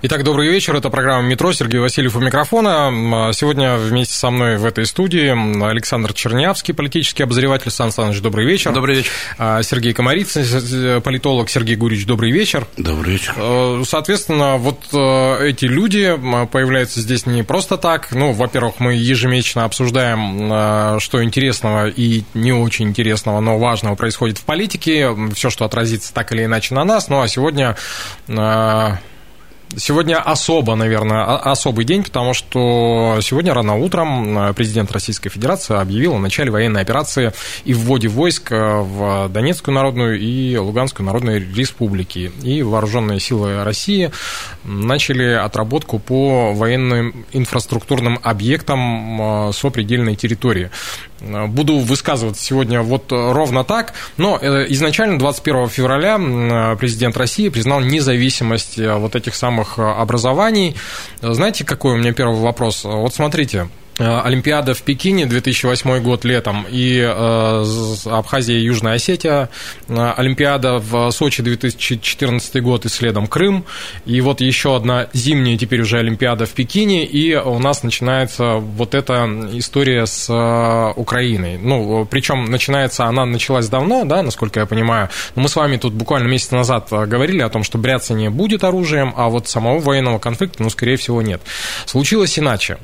Итак, добрый вечер. Это программа «Метро». Сергей Васильев у микрофона. Сегодня вместе со мной в этой студии Александр Чернявский, политический обозреватель. Сан Саныч, добрый вечер. Добрый вечер. А, Сергей Комарицын, политолог. Сергей Гурич, добрый вечер. Добрый вечер. Э, соответственно, вот э, эти люди появляются здесь не просто так. Ну, во-первых, мы ежемесячно обсуждаем, э, что интересного и не очень интересного, но важного происходит в политике. Все, что отразится так или иначе на нас. Ну, а сегодня Сегодня особо, наверное, особый день, потому что сегодня рано утром э, президент Российской Федерации объявил о начале военной операции и вводе войск э, в Донецкую Народную и Луганскую Народную Республики. И вооруженные силы России начали отработку по военным инфраструктурным объектам э, сопредельной территории. Буду высказываться сегодня вот ровно так, но изначально 21 февраля президент России признал независимость вот этих самых э, образований. Знаете, какой у меня первый вопрос? Вот смотрите, Э, Олимпиада в Пекине 2008 год летом и э, Абхазия и Южная Осетия, э, Олимпиада в Сочи 2014 год и следом Крым, и вот еще одна зимняя теперь уже Олимпиада в Пекине, и у нас начинается вот эта история с Украиной. Ну, причем начинается, она началась давно, да, насколько я понимаю, но мы с вами тут буквально месяц назад говорили о том, что бряцание будет оружием, а вот самого военного конфликта, ну, скорее всего, нет. Случилось иначе.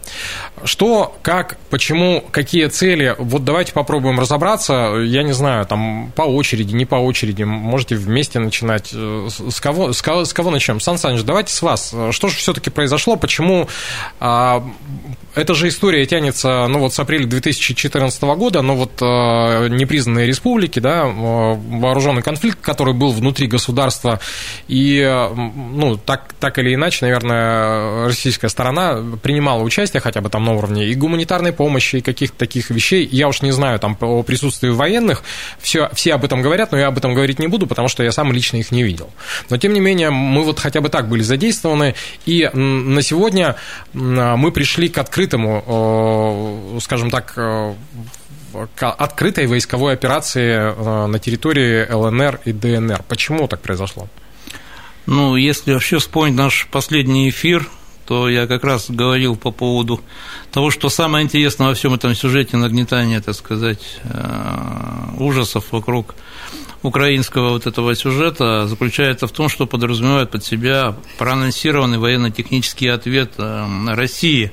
Что как, почему, какие цели, вот давайте попробуем разобраться. Я не знаю, там по очереди, не по очереди, можете вместе начинать. С кого, с кого, с кого начнем? Сан Саныч, давайте с вас. Что же все-таки произошло? Почему а, эта же история тянется, ну вот с апреля 2014 года, но вот э, непризнанные республики, да, вооруженный конфликт, который был внутри государства, и, ну, так, так или иначе, наверное, российская сторона принимала участие хотя бы там на уровне и гуманитарной помощи, и каких-то таких вещей. Я уж не знаю там о присутствии военных, все, все об этом говорят, но я об этом говорить не буду, потому что я сам лично их не видел. Но, тем не менее, мы вот хотя бы так были задействованы, и на сегодня мы пришли к открытому, скажем так, к открытой войсковой операции на территории ЛНР и ДНР. Почему так произошло? Ну, если вообще вспомнить наш последний эфир, то я как раз говорил по поводу того, что самое интересное во всем этом сюжете нагнетания, так сказать, э, ужасов вокруг украинского вот этого сюжета заключается в том, что подразумевает под себя проанонсированный военно-технический ответ э, России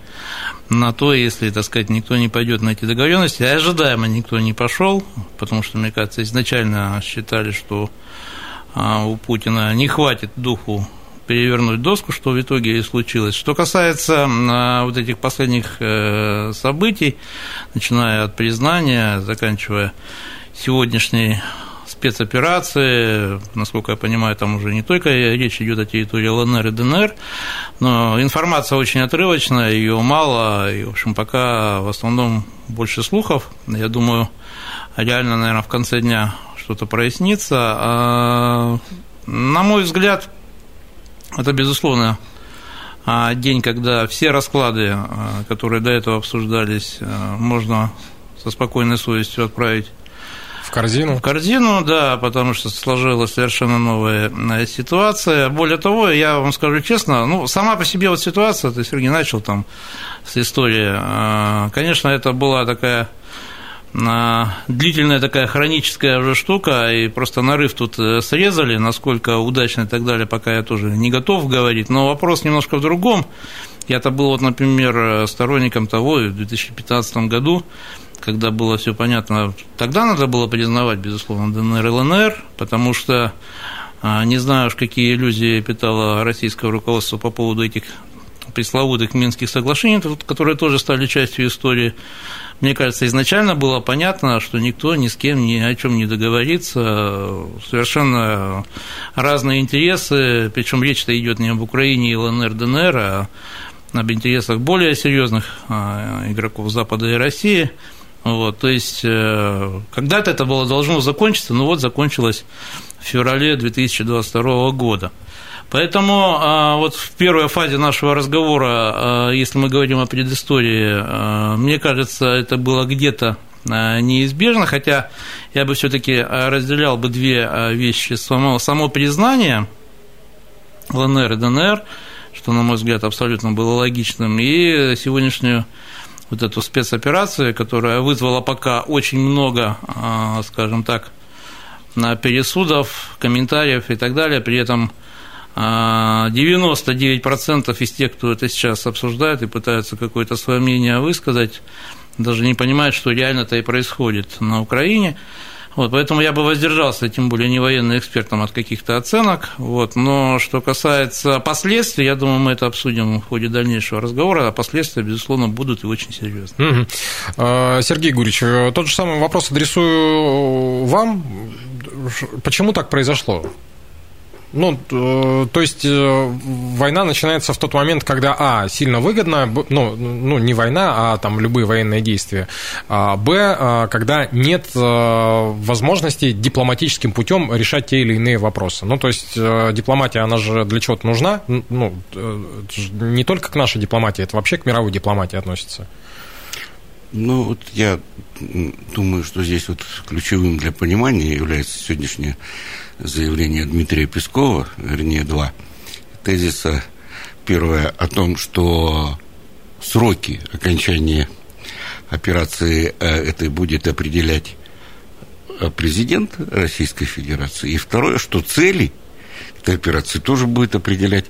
на то, если, так сказать, никто не пойдет на эти договоренности, а ожидаемо никто не пошел, потому что, мне кажется, изначально считали, что э, у Путина не хватит духу перевернуть доску, что в итоге и случилось. Что касается а, вот этих последних э, событий, начиная от признания, заканчивая сегодняшней спецоперации, насколько я понимаю, там уже не только речь идет о территории ЛНР и ДНР, но информация очень отрывочная, ее мало, и, в общем, пока в основном больше слухов. Я думаю, реально, наверное, в конце дня что-то прояснится. А, на мой взгляд, это, безусловно, а, день, когда все расклады, а, которые до этого обсуждались, а, можно со спокойной совестью отправить в корзину? В корзину, да, потому что сложилась совершенно новая ситуация. Более того, я вам скажу честно, ну, сама по себе вот ситуация, ты, Сергей, начал там с истории, конечно, это была такая длительная такая хроническая уже штука, и просто нарыв тут э, срезали, насколько удачно и так далее, пока я тоже не готов говорить, но вопрос немножко в другом. Я-то был, вот, например, сторонником того в 2015 году, когда было все понятно, тогда надо было признавать, безусловно, ДНР и ЛНР, потому что а, не знаю уж, какие иллюзии питало российское руководство по поводу этих пресловутых Минских соглашений, которые тоже стали частью истории мне кажется, изначально было понятно, что никто ни с кем ни о чем не договорится. Совершенно разные интересы, причем речь-то идет не об Украине и ЛНР, ДНР, а об интересах более серьезных игроков Запада и России. Вот, то есть, когда-то это было должно закончиться, но вот закончилось в феврале 2022 года. Поэтому а, вот в первой фазе нашего разговора, а, если мы говорим о предыстории, а, мне кажется, это было где-то неизбежно, хотя я бы все-таки разделял бы две вещи. Само, само признание ЛНР и ДНР, что, на мой взгляд, абсолютно было логичным, и сегодняшнюю вот эту спецоперацию, которая вызвала пока очень много, скажем так, пересудов, комментариев и так далее, при этом 99% из тех, кто это сейчас обсуждает и пытаются какое-то свое мнение высказать, даже не понимают, что реально-то и происходит на Украине. Вот, поэтому я бы воздержался, тем более не военный экспертом, от каких-то оценок. Вот, но что касается последствий, я думаю, мы это обсудим в ходе дальнейшего разговора, а последствия, безусловно, будут и очень серьезные. Угу. Сергей Гурич, тот же самый вопрос адресую вам. Почему так произошло? Ну, э, то есть э, война начинается в тот момент, когда, а, сильно выгодно, ну, ну не война, а там любые военные действия, а, б, э, когда нет возможности дипломатическим путем решать те или иные вопросы. Ну, то есть дипломатия, она же для чего-то нужна, ну, не только к нашей дипломатии, это вообще к мировой дипломатии относится. Ну, вот я думаю, что здесь вот ключевым для понимания является сегодняшняя заявление Дмитрия Пескова, вернее, два тезиса. Первое о том, что сроки окончания операции э, этой будет определять э, президент Российской Федерации. И второе, что цели этой операции тоже будет определять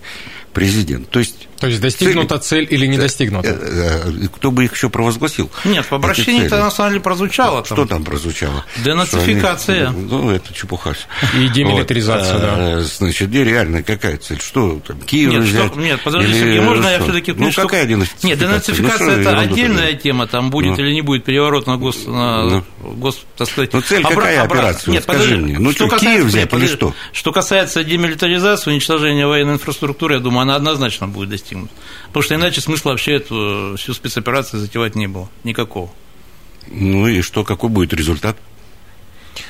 президент. То есть, То есть достигнута цель, цель или не достигнута? Э, э, кто бы их еще провозгласил? Нет, в обращении-то на самом деле прозвучало. Что там, прозвучало? Денацификация. Они, ну, это чепуха. И демилитаризация, вот. да. А, значит, где реально какая цель? Что там, Киев нет, взять? Что, нет, подожди, Сергей, можно что? я все-таки... Ну, что... какая денацификация? Нет, денацификация ну, это отдельная тогда? тема, там будет ну. или не будет переворот на гос... На, ну. гос так сказать... Ну, цель какая операция? Нет, Скажи мне. Ну, что, Киев взять или что? Что касается демилитаризации, уничтожения военной инфраструктуры, я думаю, она однозначно будет достигнута. Потому что иначе смысла вообще эту всю спецоперацию затевать не было. Никакого. Ну и что, какой будет результат?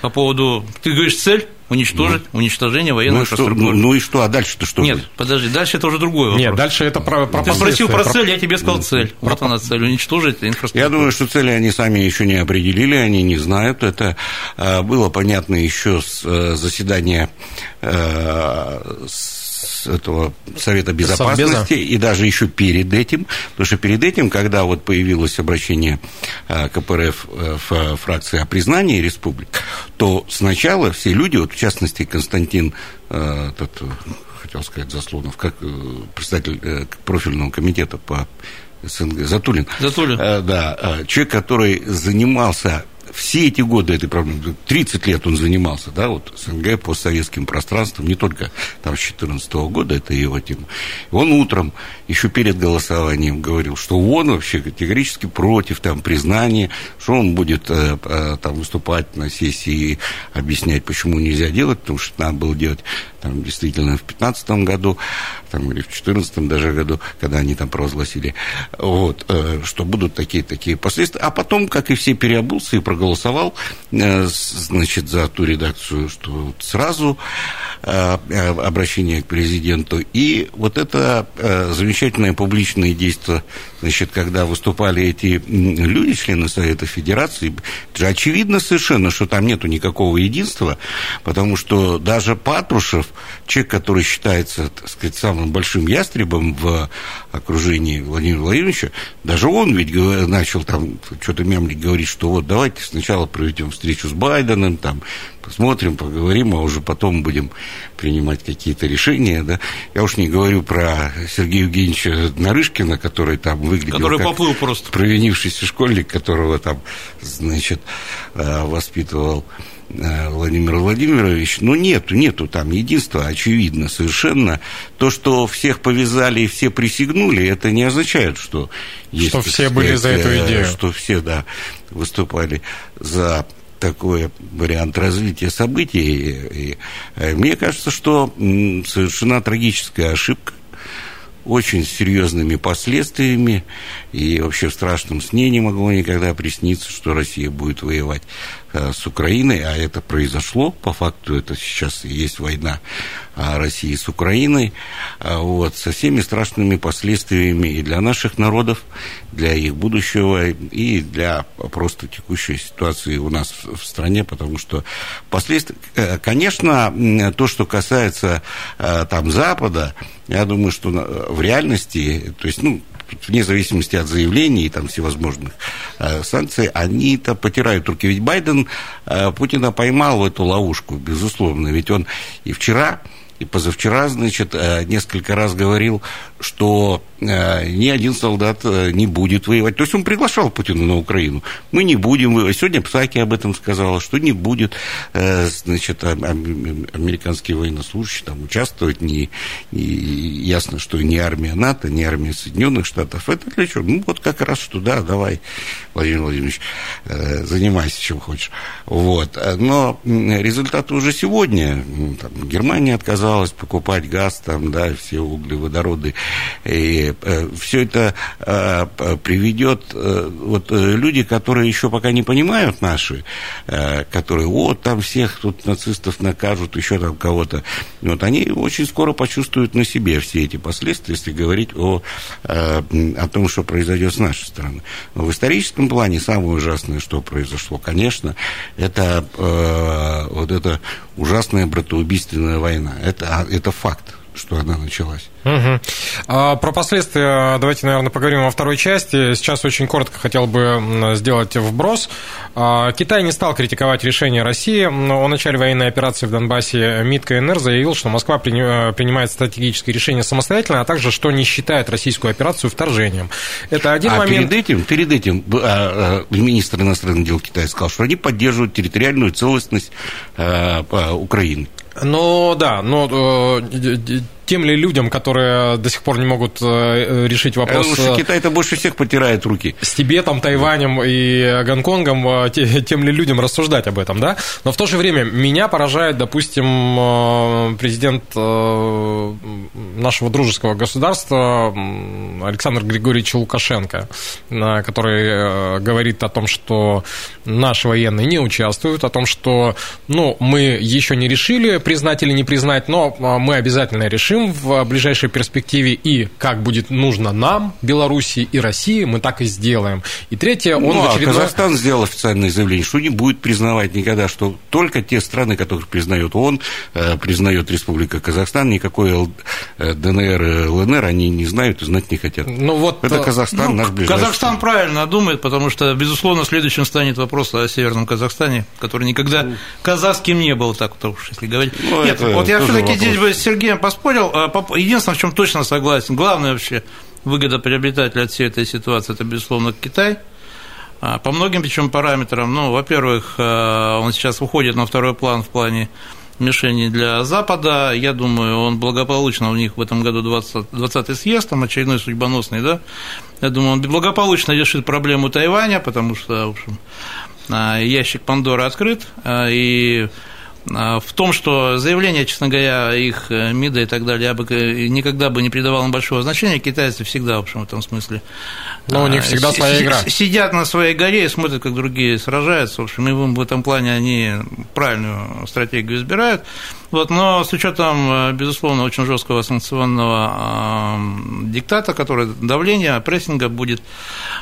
По поводу, ты говоришь, цель уничтожить, ну, уничтожение военной ну, инфраструктуры. Что, ну, ну и что, а дальше-то что Нет, будет? подожди, дальше это уже другой вопрос. Нет, дальше это про, про Ты спросил про цель, я тебе сказал цель. Вот про... она цель, уничтожить инфраструктуру. Я думаю, что цели они сами еще не определили, они не знают. Это э, было понятно еще с э, заседания э, с этого Совета Безопасности, Совбеза. и даже еще перед этим, потому что перед этим, когда вот появилось обращение э, КПРФ э, в фракции о признании республик, то сначала все люди, вот в частности Константин, э, этот, хотел сказать, Заслонов, как председатель профильного комитета по СНГ, Затулин. Затулин. Да, человек, который занимался все эти годы этой проблемы, 30 лет он занимался, да, вот СНГ по советским пространствам, не только там с 14 года, это его тема. Он утром, еще перед голосованием, говорил, что он вообще категорически против там признания, что он будет э, э, там выступать на сессии и объяснять, почему нельзя делать, потому что надо было делать там действительно в 15 году, там, или в 14 даже году, когда они там провозгласили, вот, э, что будут такие-такие последствия. А потом, как и все, переобулся и проголосовал, э, значит, за ту редакцию, что сразу э, обращение к президенту. И вот это замечательное публичное действие, значит, когда выступали эти люди, члены Совета Федерации, это же очевидно совершенно, что там нету никакого единства, потому что даже Патрушев, человек, который считается, так сказать, самым большим ястребом в окружении Владимира Владимировича, даже он ведь начал там что-то мямлить, говорить, что вот давайте сначала проведем встречу с Байденом, там, посмотрим, поговорим, а уже потом будем принимать какие-то решения, да. Я уж не говорю про Сергея Евгеньевича Нарышкина, который там выглядел который как поплыл просто. провинившийся школьник, которого там, значит, э, воспитывал Владимир Владимирович, ну нету, нету там единства, очевидно, совершенно. То, что всех повязали и все присягнули, это не означает, что... Есть, что все сказать, были за эту э, идею. Что все, да, выступали за такой вариант развития событий. И, и, э, мне кажется, что совершена трагическая ошибка очень серьезными последствиями, и вообще в страшном сне не могло никогда присниться, что Россия будет воевать э, с Украиной, а это произошло, по факту это сейчас есть война а, России с Украиной, а, вот, со всеми страшными последствиями и для наших народов, для их будущего, и для просто текущей ситуации у нас в стране, потому что последствия, э, конечно, то, что касается э, там Запада, я думаю, что в реальности, то есть, ну, вне зависимости от заявлений и там всевозможных э, санкций, они-то потирают руки. Ведь Байден э, Путина поймал в эту ловушку, безусловно. Ведь он и вчера и позавчера, значит, э, несколько раз говорил, что э, ни один солдат э, не будет воевать. То есть он приглашал Путина на Украину. Мы не будем воевать. Сегодня Псаки об этом сказала, что не будет, значит, американские военнослужащие там участвовать. Не, не, ясно, что не армия НАТО, не армия Соединенных Штатов. Это для чего? Ну, вот как раз, что да, давай, Владимир Владимирович, занимайся чем хочешь. Вот. Но результаты уже сегодня. Там, Германия отказалась отказалась покупать газ, там, да, все углеводороды. И э, все это э, приведет, э, вот э, люди, которые еще пока не понимают наши, э, которые, вот, там всех тут нацистов накажут, еще там кого-то, вот, они очень скоро почувствуют на себе все эти последствия, если говорить о, э, о том, что произойдет с нашей стороны. Но в историческом плане самое ужасное, что произошло, конечно, это э, вот эта ужасная братоубийственная война. Это, а, это факт что она началась. Угу. А, про последствия давайте, наверное, поговорим во второй части. Сейчас очень коротко хотел бы сделать вброс. А, Китай не стал критиковать решение России. О начале военной операции в Донбассе МИД КНР заявил, что Москва принимает стратегические решения самостоятельно, а также, что не считает российскую операцию вторжением. Это один а момент. перед этим, перед этим а, министр иностранных дел Китая сказал, что они поддерживают территориальную целостность Украины. Ну да, но э, тем ли людям, которые до сих пор не могут э, решить вопрос... Потому Китай-то больше всех потирает руки. С Тибетом, Тайванем и Гонконгом, э, тем ли людям рассуждать об этом, да? Но в то же время меня поражает, допустим, э, президент нашего дружеского государства Александр Григорьевич Лукашенко, который говорит о том, что наши военные не участвуют, о том, что ну, мы еще не решили, признать или не признать, но мы обязательно решим, решим в ближайшей перспективе и как будет нужно нам, Белоруссии и России, мы так и сделаем. И третье, он ну, в очередной... а Казахстан сделал официальное заявление, что не будет признавать никогда, что только те страны, которых признает ООН, э, признает Республика Казахстан, никакой э, ДНР, ЛНР они не знают и знать не хотят. Ну, вот, Это э, Казахстан, ну, наш ближайший. Казахстан правильно думает, потому что, безусловно, следующим станет вопрос о Северном Казахстане, который никогда казахским не был, так вот уж если говорить. Ну, Нет, вот я все-таки здесь бы с Сергеем поспорил, а, единственное, в чем точно согласен, главное вообще выгодоприобретатель от всей этой ситуации, это, безусловно, Китай. А, по многим причем параметрам, ну, во-первых, а, он сейчас уходит на второй план в плане мишени для Запада. Я думаю, он благополучно у них в этом году 20, 20 съезд, там очередной судьбоносный, да. Я думаю, он благополучно решит проблему Тайваня, потому что, в общем, ящик Пандоры открыт, и в том, что заявление, честно говоря, их э, МИДа и так далее, я бы никогда бы не придавал им большого значения. Китайцы всегда, в общем, в этом смысле. Но у них всегда а, своя игра. Сидят на своей горе и смотрят, как другие сражаются. В общем, и в этом плане они правильную стратегию избирают. Вот, но с учетом, э, безусловно, очень жесткого санкционного э, диктата, который давление, прессинга будет,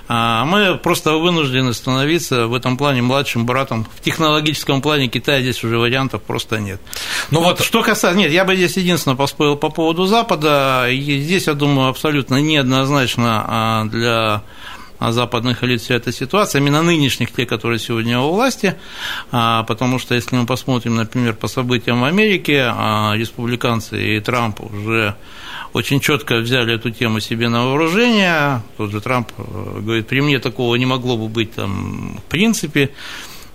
э, мы просто вынуждены становиться в этом плане младшим братом. В технологическом плане Китая здесь уже вариантов просто нет. Ну вот, вот что касается, нет, я бы здесь единственное поспорил по поводу Запада. И здесь, я думаю, абсолютно неоднозначно для западных элит вся эта ситуация, именно нынешних, те, которые сегодня у власти, а, потому что если мы посмотрим, например, по событиям в Америке, а, республиканцы и Трамп уже очень четко взяли эту тему себе на вооружение. Тот же Трамп э, говорит, при мне такого не могло бы быть там в принципе.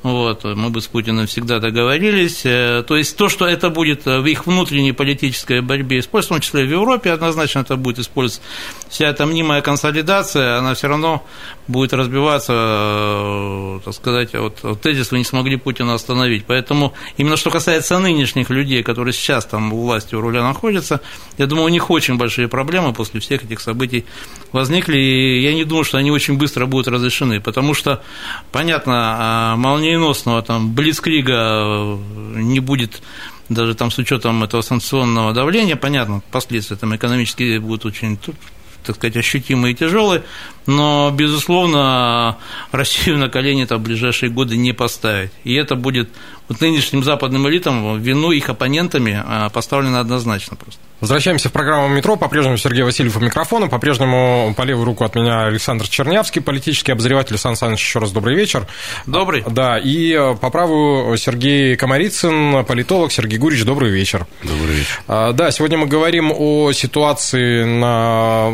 Вот, мы бы с Путиным всегда договорились. Э, то есть то, что это будет в их внутренней политической борьбе использоваться, в том числе в Европе, однозначно это будет использоваться. Вся эта мнимая консолидация, она все равно будет разбиваться, э, так сказать, вот, тезис вы не смогли Путина остановить. Поэтому именно что касается нынешних людей, которые сейчас там у власти у руля находятся, я думаю, у них очень большие проблемы после всех этих событий возникли, и я не думаю, что они очень быстро будут разрешены, потому что, понятно, а, молния молниеносного там блицкрига э, не будет даже там с учетом этого санкционного давления, понятно, последствия там экономические будут очень так сказать, ощутимые и тяжелые, но, безусловно, Россию на колени там в ближайшие годы не поставить. И это будет вот нынешним западным элитам вину их оппонентами а, поставлено однозначно просто. Возвращаемся в программу «Метро». По-прежнему Сергей Васильев у микрофона. По-прежнему по левую руку от меня Александр Чернявский, политический обозреватель. Сан Саныч, еще раз добрый вечер. Добрый. Да, и э, по правую Сергей Комарицын, политолог. Сергей Гурич, добрый вечер. Добрый вечер. А, да, сегодня мы говорим о ситуации на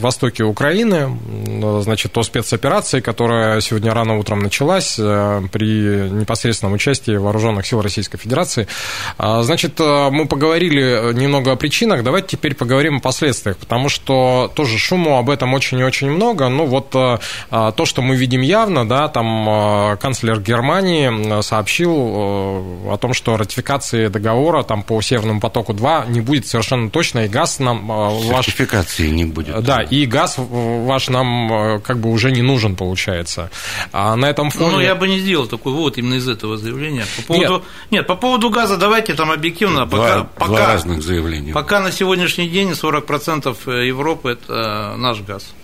востоке Украины, значит, о спецоперации, которая сегодня рано утром началась э, при непосредственном участии вооруженных сил Российской Федерации. А, значит, э, мы поговорили немного о причинах причинах, давайте теперь поговорим о последствиях, потому что тоже шуму об этом очень и очень много. Ну, вот э, э, то, что мы видим явно, да, там э, канцлер Германии сообщил о том, что ратификации договора там по Северному потоку-2 не будет совершенно точно, и газ нам ваш... Ратификации не будет. Да, и газ ваш нам как бы уже не нужен, получается. А на этом фоне... Ну, я бы не сделал такой вывод именно из этого заявления. По поводу... Нет. Нет, по поводу газа давайте там объективно. Два, пока, два пока, разных заявления. Пока Пока на сегодняшний день 40% э, Европы – это наш газ,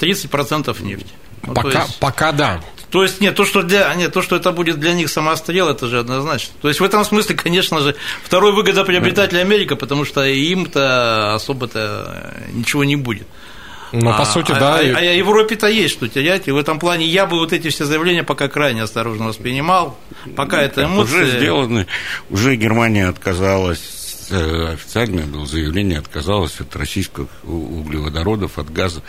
30% нефть. Ну, пока, есть, пока да. То есть, нет, то, что для, нет, то, что это будет для них самострел, это же однозначно. То есть, в этом смысле, конечно же, второй выгодоприобретатель Америка, потому что им-то особо-то ничего не будет. Ну, по а, сути, а, да. А, а Европе-то есть что терять, и в этом плане я бы вот эти все заявления пока крайне осторожно воспринимал, пока это эмоции... Уже сделаны, уже Германия отказалась Э, официальное было заявление, отказалась от российских углеводородов, от газа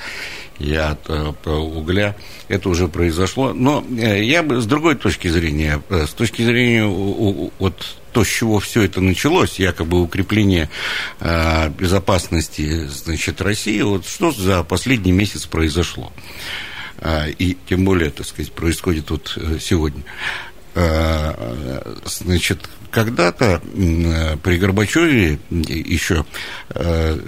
и от, от э, угля. Это уже произошло. Но э, я бы с другой точки зрения, с точки зрения вот то, с чего все это началось, якобы укрепление безопасности значит, России, вот что за последний месяц произошло. И тем более, так сказать, происходит вот сегодня. Значит, когда-то при Горбачеве еще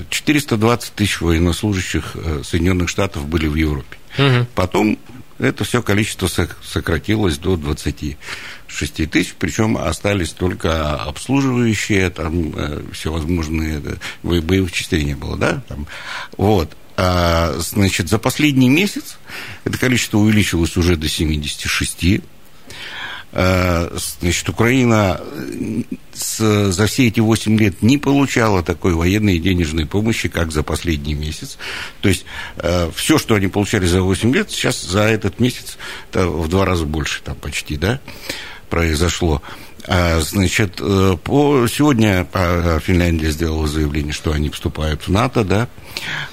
420 тысяч военнослужащих э, Соединенных Штатов были в Европе. Угу. Потом это все количество сократилось до 26 тысяч, причем остались только обслуживающие, там э, всевозможные боевых частей не было, да, там, вот. А, значит, за последний месяц это количество увеличилось уже до 76 Э, значит, Украина э, с, за все эти 8 лет не получала такой военной и денежной помощи, как за последний месяц. То есть э, все, что они получали за 8 лет, сейчас за этот месяц в два раза больше, там почти, да, произошло. А, значит, по, сегодня Финляндия сделала заявление, что они вступают в НАТО, да.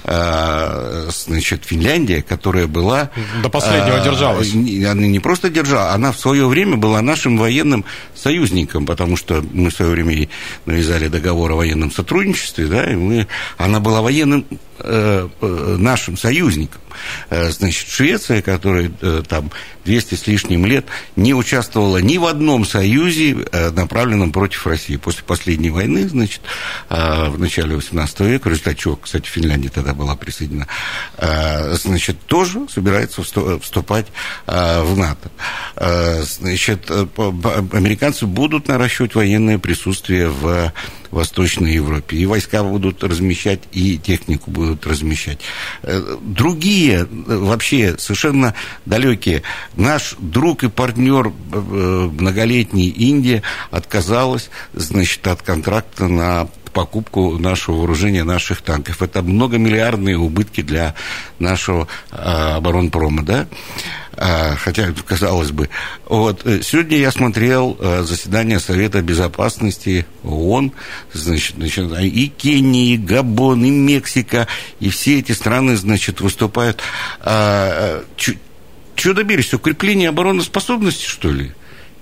А, значит, Финляндия, которая была... До последнего а, держалась. Она не просто держала, она в свое время была нашим военным союзником, потому что мы в свое время навязали договор о военном сотрудничестве, да, и мы, она была военным э, э, нашим союзником. Э, значит, Швеция, которая там 200 с лишним лет не участвовала ни в одном союзе, направленном против России. После последней войны, значит, в начале 18 века, в результате чего, кстати, Финляндия Финляндия тогда была присоединена, а, значит, тоже собирается вступать а, в НАТО. Значит, э, американцы будут наращивать военное присутствие в Восточной Европе. И войска будут размещать, и технику будут размещать. Э, другие, э, вообще совершенно далекие. Наш друг и партнер многолетний Индия отказалась, значит, от контракта на покупку нашего вооружения, наших танков. Это многомиллиардные убытки для нашего а, оборонпрома, да? А, хотя, казалось бы. Вот. Э, сегодня я смотрел а, заседание Совета Безопасности ООН, значит, значит, и Кения, и Габон, и Мексика, и все эти страны, значит, выступают. А, что добились? Укрепление обороноспособности, что ли?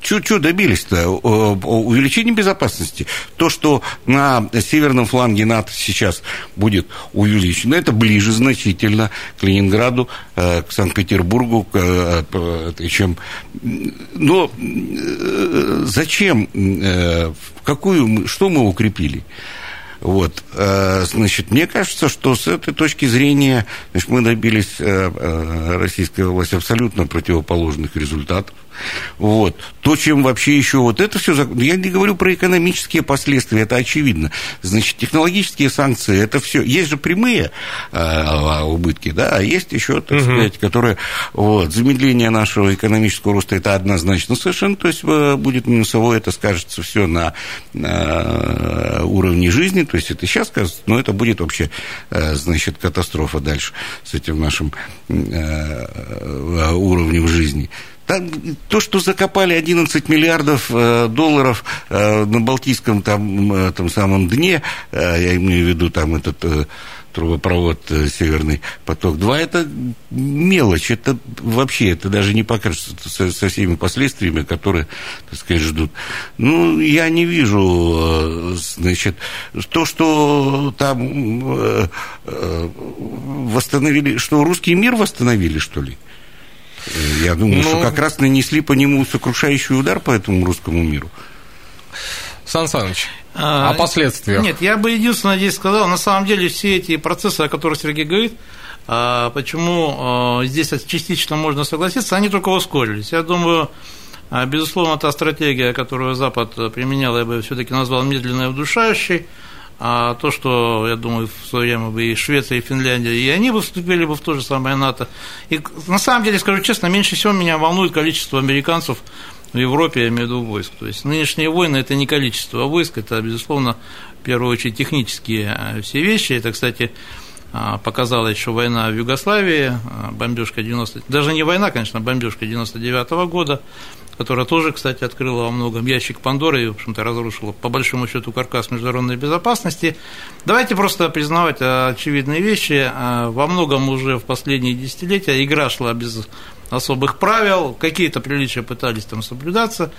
Что добились-то? Увеличение безопасности. То, что на северном фланге НАТО сейчас будет увеличено, это ближе значительно к Ленинграду, э, к Санкт-Петербургу, э, чем... Но э, зачем? Какую, что мы укрепили? Вот, значит, мне кажется, что с этой точки зрения значит, мы добились российской власти абсолютно противоположных результатов. Вот. То, чем вообще еще вот это все... Я не говорю про экономические последствия, это очевидно. Значит, технологические санкции, это все... Есть же прямые э, убытки, да, а есть еще, так угу. сказать, которые... Вот, замедление нашего экономического роста, это однозначно совершенно, то есть э, будет минусовое, это скажется все на, на уровне жизни, то есть это сейчас скажется, но это будет вообще, э, значит, катастрофа дальше с этим нашим э, уровнем жизни. Там, то, что закопали 11 миллиардов э, долларов э, на Балтийском там, э, там самом дне, я имею в виду там этот трубопровод Северный поток-2, это мелочь, это вообще, это даже не покажется со, со всеми последствиями, которые, так сказать, ждут. Ну, я не вижу, значит, то, что там восстановили, что русский мир восстановили, что ли? Я думаю, ну, что как раз нанесли по нему сокрушающий удар по этому русскому миру. Сан Саныч, а, о последствиях. Нет, я бы единственное здесь сказал, на самом деле все эти процессы, о которых Сергей говорит, а, почему а, здесь частично можно согласиться, они только ускорились. Я думаю, безусловно, та стратегия, которую Запад применял, я бы все-таки назвал медленной и удушающей, а то, что, я думаю, в свое время бы и Швеция, и Финляндия, и они бы вступили бы в то же самое НАТО. И на самом деле, скажу честно, меньше всего меня волнует количество американцев в Европе, я имею в виду войск. То есть нынешние войны – это не количество войск, это, безусловно, в первую очередь технические э, все вещи. Это, кстати, показала еще война в Югославии, э, бомбежка 90... Даже не война, конечно, бомбежка 99 -го года, которая тоже, кстати, открыла во многом ящик Пандоры и, в общем-то, разрушила, по большому счету, каркас международной безопасности. Давайте просто признавать очевидные вещи. А, во многом уже в последние десятилетия игра шла без особых правил, какие-то приличия пытались там соблюдаться,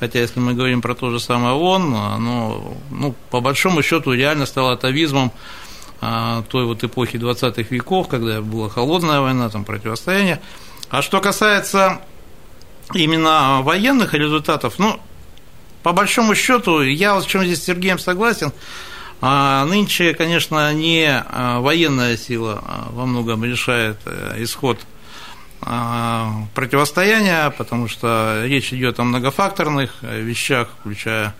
хотя если мы говорим про то же самое ООН, оно, ну, по большому счету реально стало атовизмом а, той вот эпохи 20-х веков, когда была холодная война, там противостояние. А что касается именно военных результатов, ну, по большому счету, я вот в чем здесь с Сергеем согласен, а нынче, конечно, не а, военная сила а, во многом решает э, исход противостояния, потому что речь идет о многофакторных э, вещах, включая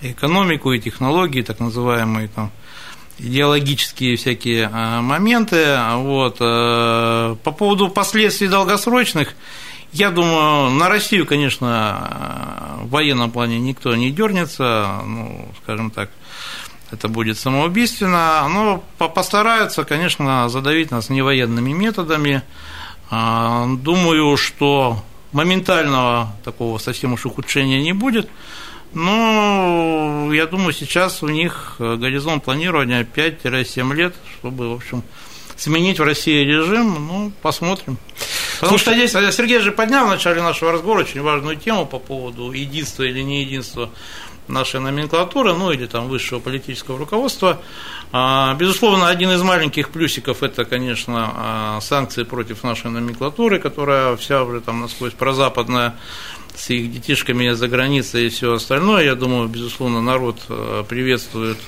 экономику и технологии, так называемые там, идеологические всякие моменты. Вот. Э, по поводу последствий долгосрочных, я думаю, на Россию, конечно, в военном плане никто не дернется, ну, скажем так, это будет самоубийственно, но постараются, конечно, задавить нас невоенными методами. А, думаю, что моментального такого совсем уж ухудшения не будет, но я думаю, сейчас у них горизонт планирования 5-7 лет, чтобы, в общем, сменить в России режим, ну, посмотрим. Потому Слушай, что здесь Сергей же поднял в начале нашего разговора очень важную тему по поводу единства или не единства нашей номенклатуры, ну или там высшего политического руководства. А, безусловно, один из маленьких плюсиков это, конечно, а, санкции против нашей номенклатуры, которая вся уже там насквозь прозападная с их детишками за границей и все остальное. Я думаю, безусловно, народ а, приветствует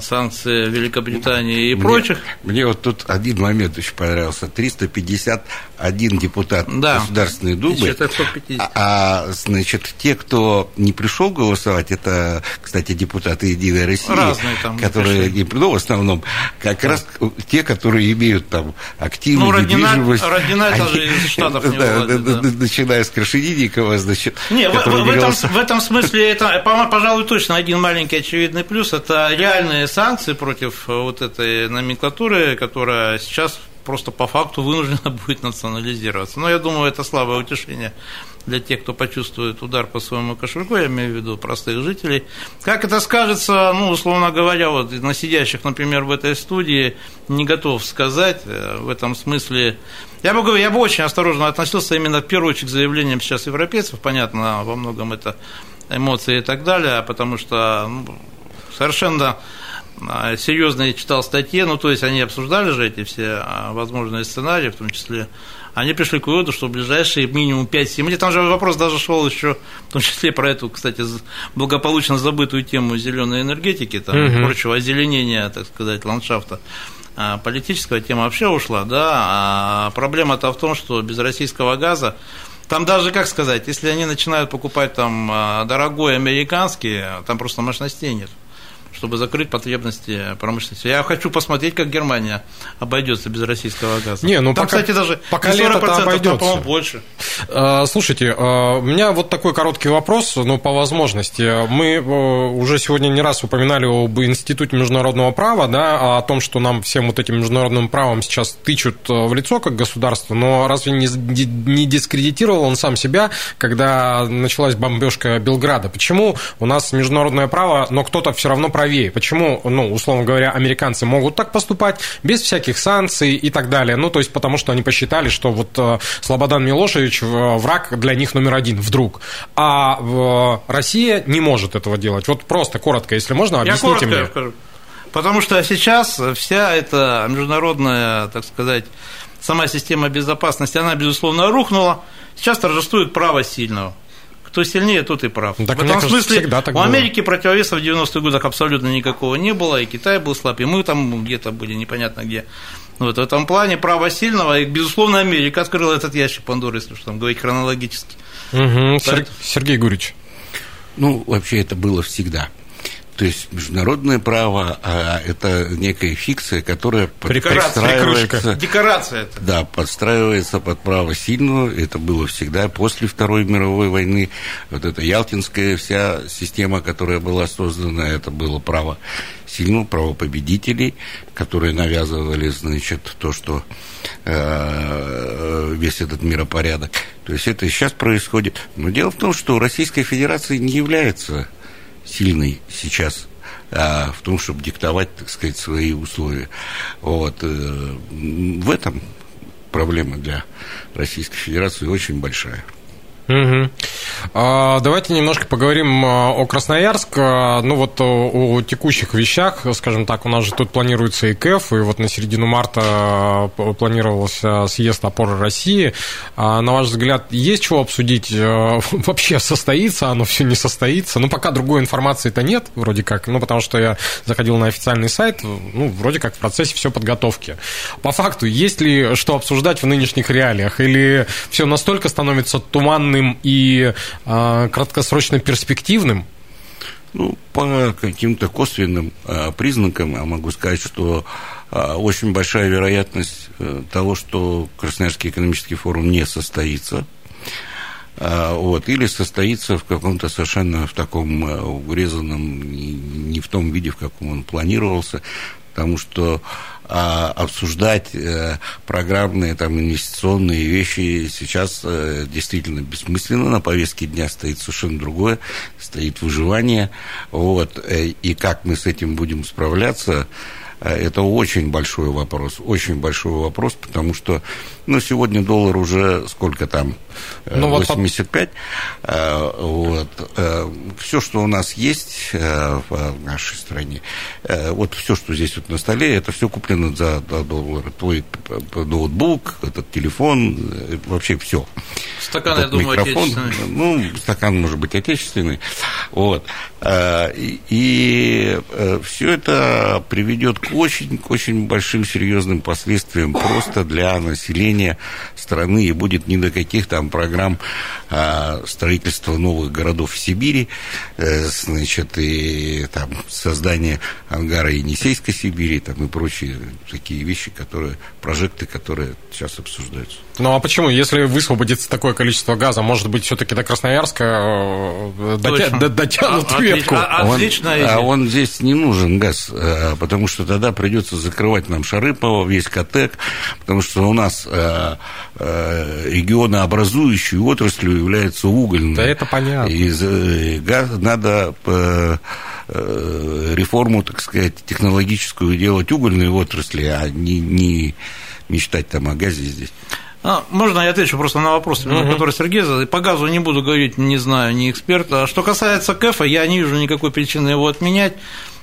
санкции Великобритании и мне, прочих. Мне вот тут один момент очень понравился. 351 депутат да. Государственной Думы. А, а, значит, те, кто не пришел голосовать, это, кстати, депутаты Единой России, Разные там которые, не, ну, в основном, как да. раз те, которые имеют там активы, ну, недвижимость. Родина они, даже из Штатов не да, владит, да. Начиная с Крашенинникова, значит. Не, в, в, этом, в этом смысле это, пожалуй, точно один маленький очевидный плюс, это реальные санкции против э, вот этой номенклатуры, которая сейчас просто по факту вынуждена будет национализироваться. Но я думаю, это слабое утешение для тех, кто почувствует удар по своему кошельку, я имею в виду простых жителей. Как это скажется, ну, условно говоря, вот на сидящих, например, в этой студии, не готов сказать э, в этом смысле. Я бы, я бы очень осторожно относился именно в первую очередь к заявлениям сейчас европейцев, понятно, во многом это эмоции и так далее, потому что ну, совершенно серьезно я читал статьи, ну, то есть они обсуждали же эти все а, возможные сценарии, в том числе. Они пришли к выводу, что в ближайшие минимум 5-7 лет, там же вопрос даже шел еще, в том числе про эту, кстати, благополучно забытую тему зеленой энергетики, там, угу. прочего озеленения, так сказать, ландшафта. А, политическая тема вообще ушла, да, а проблема-то в том, что без российского газа там даже, как сказать, если они начинают покупать там а, дорогой американский, там просто мощностей нет чтобы закрыть потребности промышленности. Я хочу посмотреть, как Германия обойдется без российского газа. Не, ну Там, пока, кстати, даже пока лето обойдется. Там, больше. А, слушайте, а, у меня вот такой короткий вопрос, но ну, по возможности. Мы уже сегодня не раз упоминали об Институте международного права, да, о том, что нам всем вот этим международным правом сейчас тычут в лицо как государство, но разве не, не дискредитировал он сам себя, когда началась бомбежка Белграда? Почему у нас международное право, но кто-то все равно правее. Почему, ну, условно говоря, американцы могут так поступать без всяких санкций и так далее? Ну, то есть потому что они посчитали, что вот э, Слободан Милошевич э, враг для них номер один вдруг. А э, Россия не может этого делать. Вот просто коротко, если можно, объясните Я коротко мне. Потому что сейчас вся эта международная, так сказать, сама система безопасности, она, безусловно, рухнула. Сейчас торжествует право сильного кто сильнее, тот и прав. Так, в этом смысле всегда так у было. Америки противовеса в 90-х годах абсолютно никакого не было, и Китай был слаб, и мы там где-то были непонятно где. Вот в этом плане право сильного, и, безусловно, Америка открыла этот ящик Пандоры, если что там говорить хронологически. Угу. Сергей Гурич. Ну, вообще это было всегда. То есть международное право а, это некая фикция, которая подстраивается... Декорация это. Да, подстраивается под право сильного. Это было всегда после Второй мировой войны. Вот эта ялтинская вся система, которая была создана, это было право сильного, право победителей, которые навязывали, значит, то, что э, весь этот миропорядок. То есть это сейчас происходит. Но дело в том, что Российская Федерация не является сильный сейчас а, в том, чтобы диктовать, так сказать, свои условия. Вот. Э, в этом проблема для Российской Федерации очень большая. Угу. Давайте немножко поговорим а, о Красноярск. А, ну вот о, о текущих вещах, скажем так, у нас же тут планируется и КЭФ, и вот на середину марта планировался съезд опоры России. На ваш взгляд, есть чего обсудить? Вообще состоится оно, все не состоится? Ну, пока другой информации-то нет, вроде как, ну, потому что я заходил на официальный сайт, ну, вроде как в процессе все подготовки. По факту, есть ли что обсуждать в нынешних реалиях? Или все настолько становится туманным реальным и э, краткосрочно перспективным? Ну, по каким-то косвенным э, признакам я могу сказать, что э, очень большая вероятность э, того, что Красноярский экономический форум не состоится. Вот, или состоится в каком-то совершенно в таком урезанном, не в том виде, в каком он планировался, потому что а, обсуждать э, программные там инвестиционные вещи сейчас э, действительно бессмысленно. На повестке дня стоит совершенно другое, стоит выживание. Вот, э, и как мы с этим будем справляться, это очень большой вопрос, очень большой вопрос, потому что, ну, сегодня доллар уже сколько там, ну, 85. Вот, вот. Все, что у нас есть в нашей стране, вот все, что здесь вот на столе, это все куплено за доллар. Твой ноутбук, этот телефон, вообще все. Стакан, я думаю, микрофон, отечественный. Ну, стакан может быть отечественный. Вот. И, и все это приведет к очень, к очень большим серьезным последствиям просто для населения страны и будет не до каких там программ а, строительства новых городов в Сибири, э, значит, и там создание ангара Енисейской Сибири там, и прочие такие вещи, которые, прожекты, которые сейчас обсуждаются. Ну а почему, если высвободится такое количество газа, может быть, все-таки до Красноярска э, дотя... дотянут а, ветку. А, он, а он здесь не нужен газ, э, потому что тогда придется закрывать нам Шарыпово, весь Котек, потому что у нас э, регионообразующей отраслью является угольная. Да это понятно. И газ надо реформу, так сказать, технологическую делать угольной отрасли, а не, не мечтать там о газе здесь. А, можно я отвечу просто на вопрос, угу. который Сергей задал. По газу не буду говорить, не знаю, не эксперт. А что касается КЭФа, я не вижу никакой причины его отменять.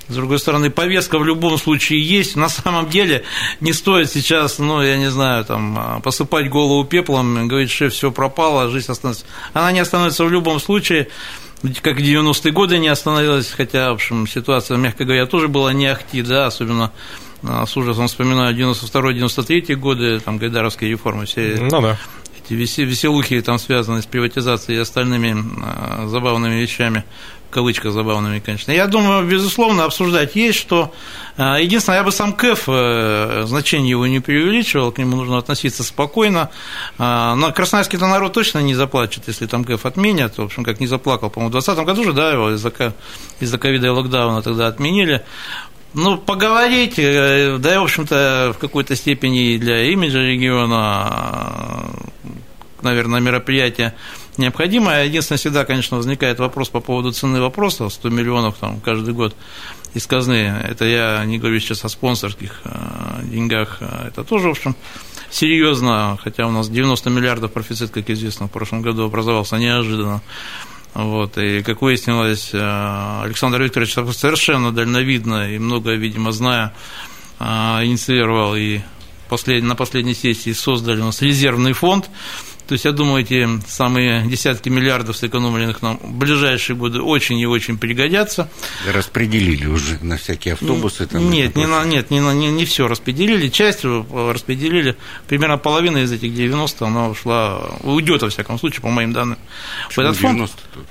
С другой стороны, повестка в любом случае есть. На самом деле не стоит сейчас, ну, я не знаю, там, посыпать голову пеплом, говорить, что все пропало, жизнь остановится. Она не остановится в любом случае, как в 90-е годы не остановилась, хотя, в общем, ситуация, мягко говоря, тоже была не ахти, да, особенно а, с ужасом вспоминаю 92-93 годы, там, Гайдаровские реформы, все ну, да. эти веселухи там связаны с приватизацией и остальными а, забавными вещами, в кавычках забавными, конечно. Я думаю, безусловно, обсуждать есть, что. А, единственное, я бы сам КЭФ, э, значение его не преувеличивал, к нему нужно относиться спокойно, но красноярский-то народ точно не заплачет, если там КЭФ отменят, в общем, как не заплакал, по-моему, в 2020 году же, да, его из-за из-за ковида и локдауна тогда отменили, ну, поговорить, э, да и, в общем-то, в какой-то степени для имиджа региона, э, наверное, мероприятие необходимое. Единственное, всегда, конечно, возникает вопрос по поводу цены вопроса, 100 миллионов там, каждый год из казны. Это я не говорю сейчас о спонсорских э, деньгах. Это тоже, в общем, серьезно, хотя у нас 90 миллиардов профицит, как известно, в прошлом году образовался неожиданно. Вот, и, как выяснилось, э, Александр Викторович совершенно дальновидно и много, видимо, зная, э, инициировал и послед... на последней сессии создали у нас резервный фонд, то есть, я думаю, эти самые десятки миллиардов сэкономленных нам в ближайшие годы очень и очень пригодятся. Распределили уже на всякие автобусы? Там нет, не на, нет, не, на, не, не все распределили. Часть распределили. Примерно половина из этих 90 она ушла, уйдет, во всяком случае, по моим данным. Почему в этот 90 фонд.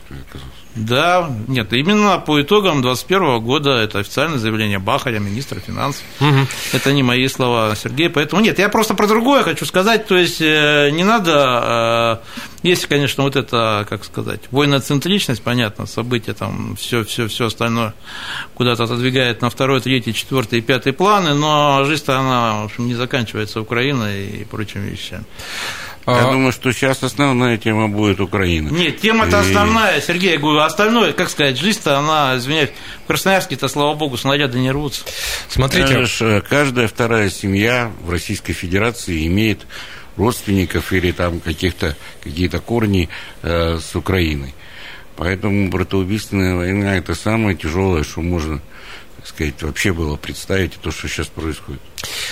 Да, нет, именно по итогам 2021 года это официальное заявление Бахаря, министра финансов. Угу. Это не мои слова, Сергей. Поэтому нет, я просто про другое хочу сказать. То есть э, не надо, э, есть, конечно, вот это, как сказать, воиноцентричность, понятно, события там, все, все, все остальное куда-то отодвигает на второй, третий, четвертый и пятый планы, но жизнь-то она, в общем, не заканчивается Украиной и прочими вещами. Я а... думаю, что сейчас основная тема будет Украина. Нет, тема-то и... основная, Сергей, я говорю, остальное, как сказать, жизнь-то, она, извиняюсь, в Красноярске-то, слава богу, снаряды не рвутся. Смотрите. Знаешь, э, каждая вторая семья в Российской Федерации имеет родственников или там каких-то, какие-то корни э, с Украиной. Поэтому братоубийственная война – это самое тяжелое, что можно сказать, вообще было представить то, что сейчас происходит.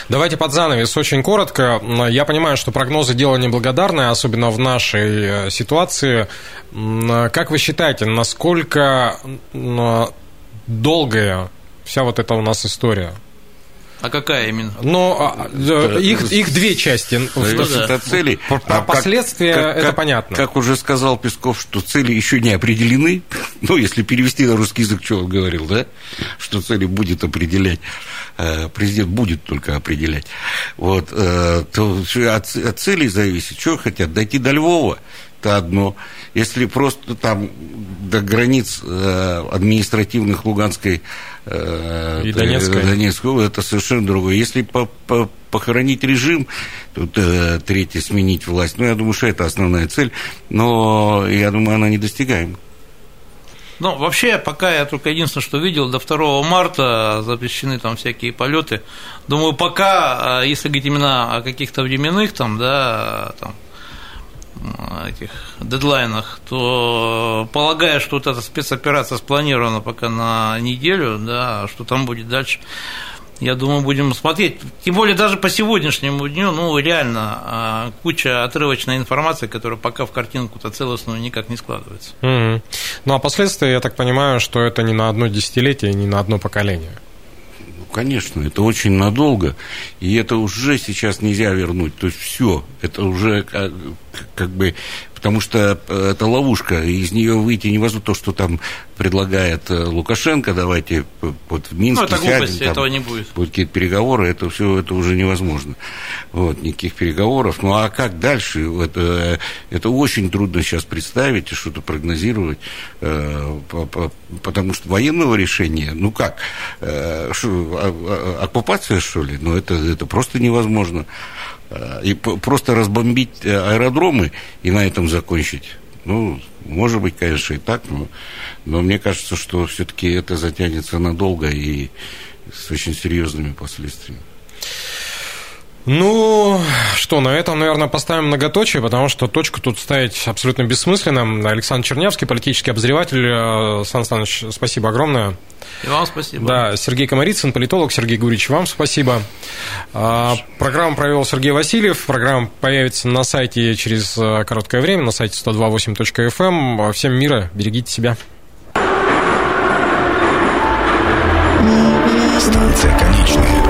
Давайте под занавес очень коротко. Я понимаю, что прогнозы дело неблагодарное, особенно в нашей э, ситуации. Как вы считаете, насколько долгая вся вот эта у нас история? А какая именно? Ну, а, их, их две части. Зависит от целей. Про а последствия как, это как, понятно. Как уже сказал Песков, что цели еще не определены. Ну, если перевести на русский язык, что он говорил, да? Что цели будет определять. Э, президент будет только определять. Вот. Э, то от, от целей зависит. Что хотят? Дойти до Львова это одно. Если просто там до границ э, административных Луганской э, и Донецкой. Донецкой, это совершенно другое. Если по, по, похоронить режим, тут э, третье сменить власть, ну, я думаю, что это основная цель, но я думаю, она недостигаема. Ну, вообще, пока я только единственное, что видел, до 2 марта запрещены там всякие полеты. Думаю, пока, э, если говорить именно о каких-то временных там, да, там, этих дедлайнах, то полагая, что вот эта спецоперация спланирована пока на неделю, да, что там будет дальше, я думаю, будем смотреть. Тем более даже по сегодняшнему дню, ну, реально, а, куча отрывочной информации, которая пока в картинку-то целостную никак не складывается. Mm-hmm. Ну, а последствия, я так понимаю, что это не на одно десятилетие, не на одно поколение. Конечно, это очень надолго, и это уже сейчас нельзя вернуть. То есть все, это уже как, как бы потому что это ловушка, из нее выйти невозможно. То, что там предлагает Лукашенко, давайте вот в Минске ну, это сядем, там, этого не будет. Будут какие-то переговоры, это все это уже невозможно. Вот, никаких переговоров. Ну а как дальше? Это, это очень трудно сейчас представить и что-то прогнозировать, потому что военного решения, ну как, а, а, оккупация, что ли? Ну это, это просто невозможно. И просто разбомбить аэродромы и на этом закончить. Ну, может быть, конечно, и так, но, но мне кажется, что все-таки это затянется надолго и с очень серьезными последствиями. Ну, что, на этом, наверное, поставим многоточие, потому что точку тут ставить абсолютно бессмысленно. Александр Чернявский, политический обозреватель. Э, Сан Саныч, спасибо огромное. И вам спасибо. Да, Сергей Комарицын, политолог. Сергей Гурич, вам спасибо. А, программу провел Сергей Васильев. Программа появится на сайте через э, короткое время, на сайте 128.fm. Эм. Всем мира, берегите себя. Станция конечная.